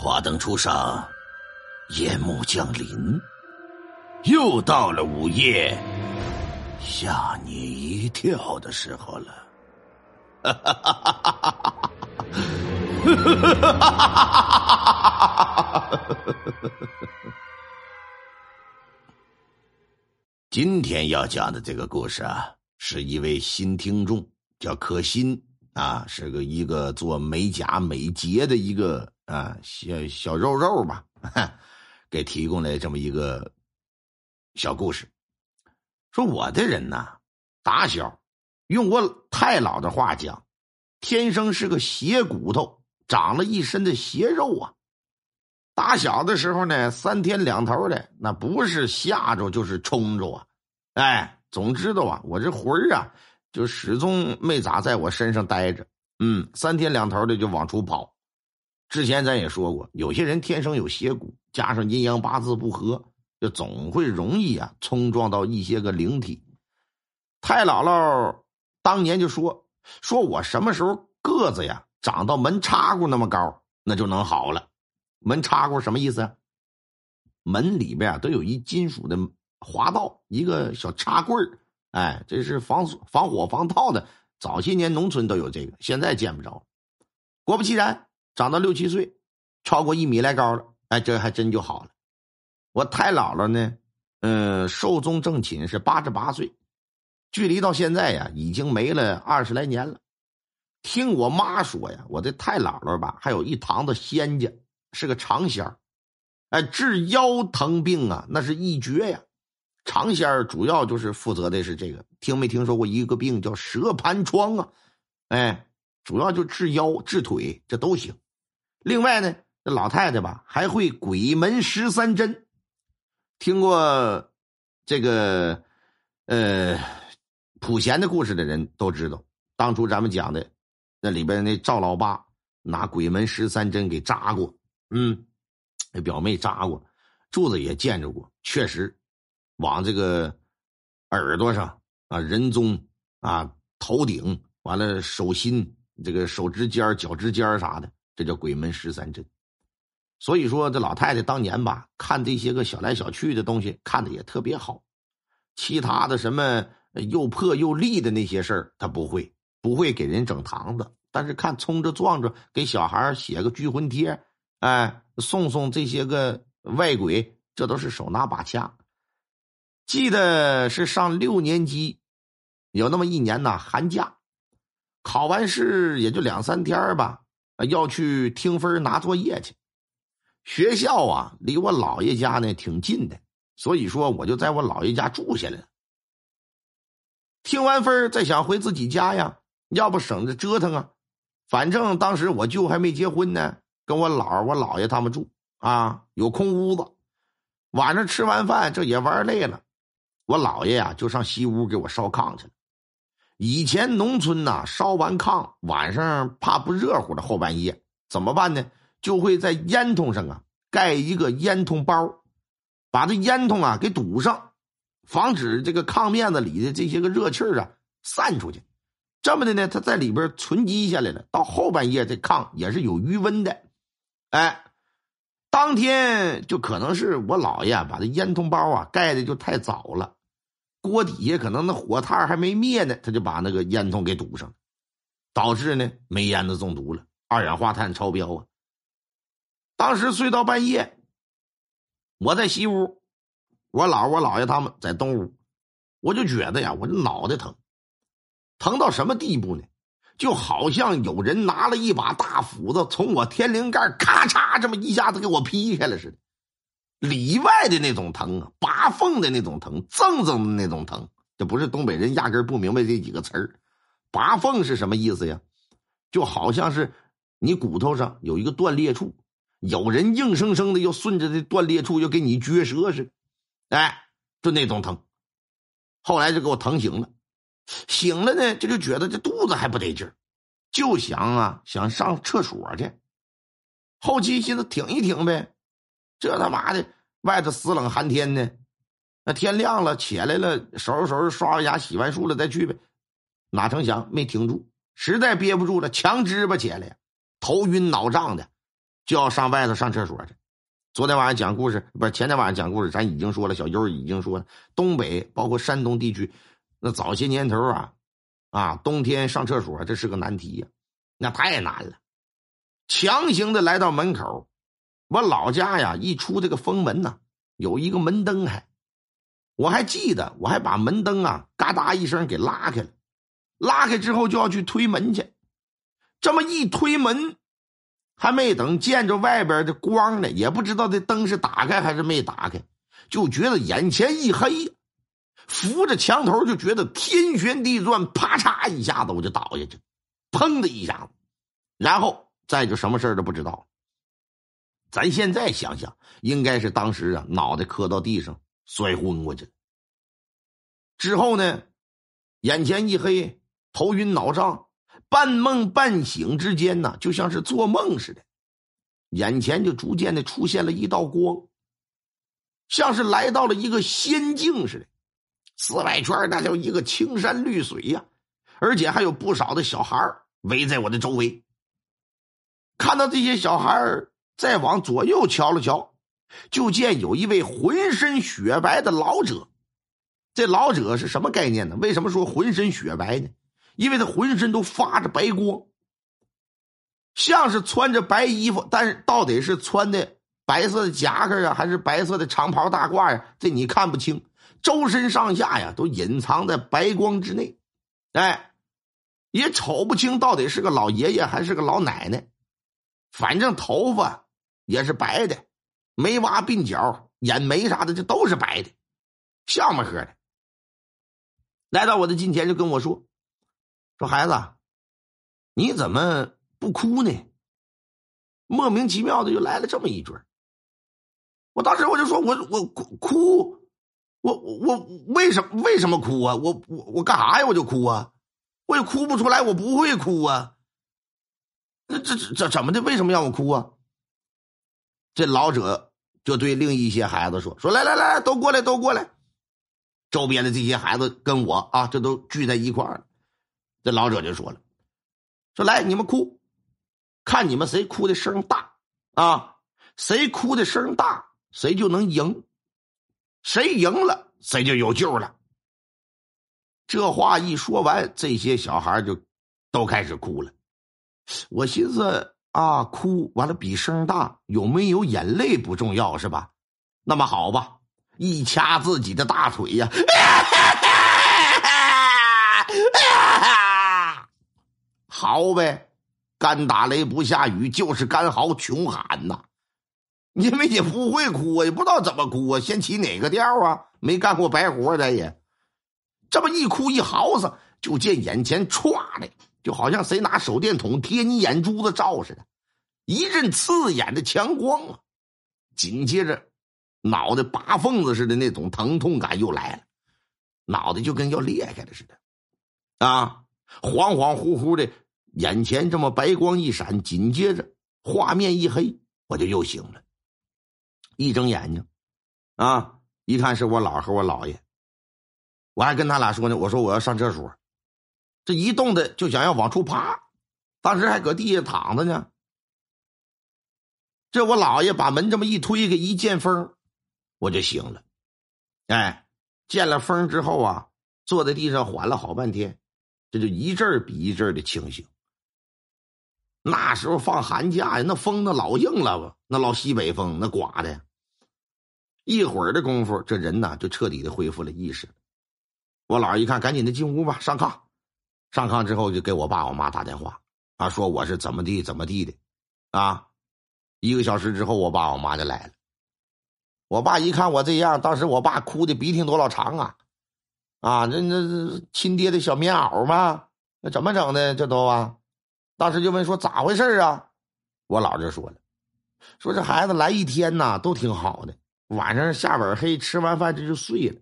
华灯初上，夜幕降临，又到了午夜吓你一跳的时候了。今天要讲的这个故事啊，是一位新听众，叫可心啊，是个一个做美甲美睫的一个啊小小肉肉吧，给提供了这么一个小故事。说我的人呐，打小用我太姥的话讲，天生是个邪骨头，长了一身的邪肉啊。打小的时候呢，三天两头的，那不是吓着就是冲着啊！哎，总知道啊，我这魂儿啊，就始终没咋在我身上待着。嗯，三天两头的就往出跑。之前咱也说过，有些人天生有邪骨，加上阴阳八字不合，就总会容易啊冲撞到一些个灵体。太姥姥当年就说：“说我什么时候个子呀长到门插骨那么高，那就能好了。”门插过什么意思？门里边啊都有一金属的滑道，一个小插棍儿，哎，这是防防火防盗的。早些年农村都有这个，现在见不着。果不其然，长到六七岁，超过一米来高了，哎，这还真就好了。我太姥姥呢，嗯，寿终正寝是八十八岁，距离到现在呀，已经没了二十来年了。听我妈说呀，我的太姥姥吧，还有一堂子仙家。是个长仙哎，治腰疼病啊，那是一绝呀。长仙主要就是负责的是这个，听没听说过一个病叫蛇盘疮啊？哎，主要就治腰、治腿，这都行。另外呢，这老太太吧还会鬼门十三针，听过这个呃普贤的故事的人都知道，当初咱们讲的那里边那赵老八拿鬼门十三针给扎过。嗯，那表妹扎过，柱子也见着过，确实，往这个耳朵上啊、人中啊、头顶，完了手心、这个手指尖、脚趾尖啥的，这叫鬼门十三针。所以说，这老太太当年吧，看这些个小来小去的东西，看的也特别好。其他的什么又破又立的那些事儿，她不会，不会给人整堂子。但是看冲着撞着，给小孩写个拘魂贴。哎，送送这些个外鬼，这都是手拿把掐。记得是上六年级，有那么一年呐，寒假，考完试也就两三天吧，要去听分拿作业去。学校啊，离我姥爷家呢挺近的，所以说我就在我姥爷家住下来了。听完分再想回自己家呀，要不省着折腾啊。反正当时我舅还没结婚呢。跟我姥我姥爷他们住啊，有空屋子。晚上吃完饭，这也玩累了，我姥爷呀就上西屋给我烧炕去了。以前农村呐，烧完炕，晚上怕不热乎的后半夜怎么办呢？就会在烟囱上啊盖一个烟囱包，把这烟囱啊给堵上，防止这个炕面子里的这些个热气啊散出去。这么的呢，它在里边存积下来了，到后半夜这炕也是有余温的。哎，当天就可能是我姥爷把这烟囱包啊盖的就太早了，锅底下可能那火炭还没灭呢，他就把那个烟囱给堵上了，导致呢煤烟子中毒了，二氧化碳超标啊。当时睡到半夜，我在西屋，我姥我姥爷他们在东屋，我就觉得呀，我这脑袋疼，疼到什么地步呢？就好像有人拿了一把大斧子，从我天灵盖咔嚓这么一下子给我劈开了似的，里外的那种疼啊，拔缝的那种疼，锃锃的那种疼。这不是东北人压根不明白这几个词儿。拔缝是什么意思呀？就好像是你骨头上有一个断裂处，有人硬生生的要顺着这断裂处要给你撅折似的，哎，就那种疼。后来就给我疼醒了。醒了呢，这就觉得这肚子还不得劲儿，就想啊，想上厕所去。后期寻思挺一挺呗，这他妈的外头死冷寒天的，那天亮了起来了，收拾收拾刷完牙洗完漱了再去呗。哪成想没停住，实在憋不住了，强支吧起来，头晕脑胀的，就要上外头上厕所去。昨天晚上讲故事，不是前天晚上讲故事，咱已经说了，小优已经说了，东北包括山东地区，那早些年头啊，啊，冬天上厕所这是个难题呀，那太难了。强行的来到门口，我老家呀，一出这个封门呐，有一个门灯，还我还记得，我还把门灯啊，嘎哒一声给拉开了，拉开之后就要去推门去，这么一推门。还没等见着外边的光呢，也不知道这灯是打开还是没打开，就觉得眼前一黑，扶着墙头就觉得天旋地转，啪嚓一下子我就倒下去，砰的一下子，然后再就什么事都不知道。咱现在想想，应该是当时啊脑袋磕到地上摔昏过去。之后呢，眼前一黑，头晕脑胀。半梦半醒之间呢，就像是做梦似的，眼前就逐渐的出现了一道光，像是来到了一个仙境似的。四外圈那叫一个青山绿水呀，而且还有不少的小孩围在我的周围。看到这些小孩再往左右瞧了瞧，就见有一位浑身雪白的老者。这老者是什么概念呢？为什么说浑身雪白呢？因为他浑身都发着白光，像是穿着白衣服，但是到底是穿的白色的夹克啊，还是白色的长袍大褂呀？这你看不清，周身上下呀都隐藏在白光之内，哎，也瞅不清到底是个老爷爷还是个老奶奶，反正头发也是白的，没挖鬓角，眼眉啥的这都是白的，像么呵的。来到我的近前就跟我说。说孩子，你怎么不哭呢？莫名其妙的就来了这么一句我当时我就说，我我哭哭，我我为什么为什么哭啊？我我我干啥呀？我就哭啊！我也哭不出来，我不会哭啊！那这这这怎么的？为什么让我哭啊？这老者就对另一些孩子说：“说来来来，都过来，都过来。”周边的这些孩子跟我啊，这都聚在一块儿。这老者就说了：“说来，你们哭，看你们谁哭的声大啊？谁哭的声大，谁就能赢。谁赢了，谁就有救了。”这话一说完，这些小孩就都开始哭了。我寻思啊，哭完了比声大，有没有眼泪不重要是吧？那么好吧，一掐自己的大腿呀。嚎呗，干打雷不下雨，就是干嚎穷喊呐！因为也不会哭啊，也不知道怎么哭啊，先起哪个调啊？没干过白活的也，这么一哭一嚎子，就见眼前歘的，就好像谁拿手电筒贴你眼珠子照似的，一阵刺眼的强光啊！紧接着，脑袋拔缝子似的那种疼痛感又来了，脑袋就跟要裂开了似的，啊，恍恍惚惚的。眼前这么白光一闪，紧接着画面一黑，我就又醒了。一睁眼睛，啊，一看是我姥和我姥爷，我还跟他俩说呢，我说我要上厕所，这一动的就想要往出爬，当时还搁地下躺着呢。这我姥爷把门这么一推开，一见风，我就醒了。哎，见了风之后啊，坐在地上缓了好半天，这就一阵比一阵的清醒。那时候放寒假呀，那风那老硬了？那老西北风那刮的，一会儿的功夫，这人呢就彻底的恢复了意识。我姥一看，赶紧的进屋吧，上炕。上炕之后就给我爸我妈打电话，啊，说我是怎么地怎么地的，啊，一个小时之后，我爸我妈就来了。我爸一看我这样，当时我爸哭的鼻涕多老长啊，啊，这那亲爹的小棉袄吗？那怎么整的？这都啊。当时就问说咋回事啊？我姥就说了，说这孩子来一天呐都挺好的，晚上下本黑，吃完饭这就睡了。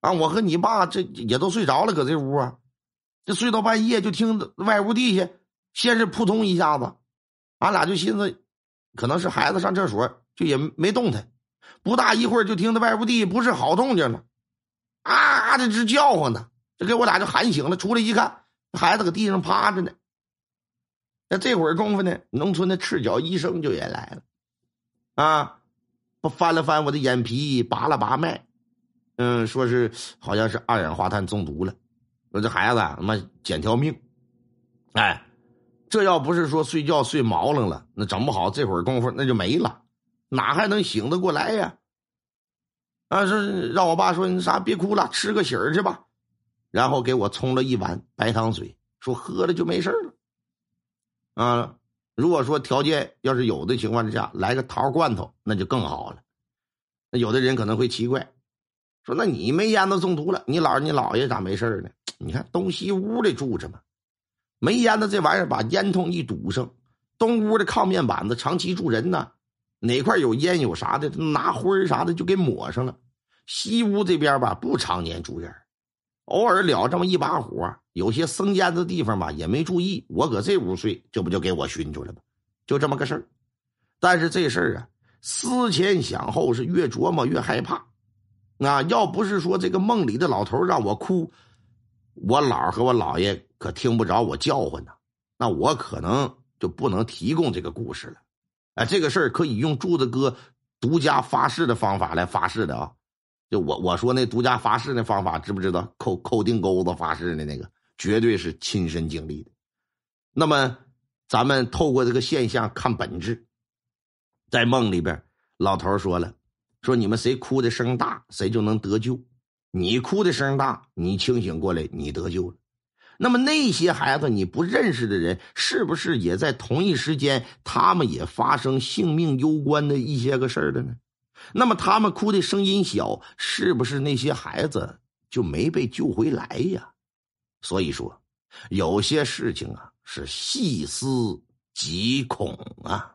啊，我和你爸这也都睡着了，搁这屋啊，这睡到半夜就听外屋地下先是扑通一下子，俺俩就寻思可能是孩子上厕所，就也没动弹。不大一会儿就听到外屋地不是好动静了，啊的直叫唤呢，这给我俩就喊醒了。出来一看，孩子搁地上趴着呢。那这会儿功夫呢，农村的赤脚医生就也来了，啊，我翻了翻我的眼皮，拔了拔脉，嗯，说是好像是二氧化碳中毒了，说这孩子他妈捡条命，哎，这要不是说睡觉睡毛愣了，那整不好这会儿功夫那就没了，哪还能醒得过来呀？啊，是让我爸说你啥别哭了，吃个喜儿去吧，然后给我冲了一碗白糖水，说喝了就没事了。啊，如果说条件要是有的情况之下，来个桃罐头那就更好了。那有的人可能会奇怪，说那你没烟子中毒了，你姥你姥爷咋没事呢？你看东西屋里住着嘛，没烟子这玩意儿把烟筒一堵上，东屋的炕面板子长期住人呢，哪块有烟有啥的，拿灰啥的就给抹上了。西屋这边吧不常年住人。偶尔了这么一把火，有些生烟的地方吧也没注意。我搁这屋睡，这不就给我熏出来吗？就这么个事儿。但是这事儿啊，思前想后是越琢磨越害怕。啊，要不是说这个梦里的老头让我哭，我姥和我姥爷可听不着我叫唤呢。那我可能就不能提供这个故事了。哎，这个事儿可以用柱子哥独家发誓的方法来发誓的啊。就我我说那独家发誓那方法，知不知道？扣扣钉钩子发誓的那个，绝对是亲身经历的。那么，咱们透过这个现象看本质。在梦里边，老头说了：“说你们谁哭的声大，谁就能得救。你哭的声大，你清醒过来，你得救了。那么那些孩子你不认识的人，是不是也在同一时间，他们也发生性命攸关的一些个事儿了呢？”那么他们哭的声音小，是不是那些孩子就没被救回来呀？所以说，有些事情啊是细思极恐啊。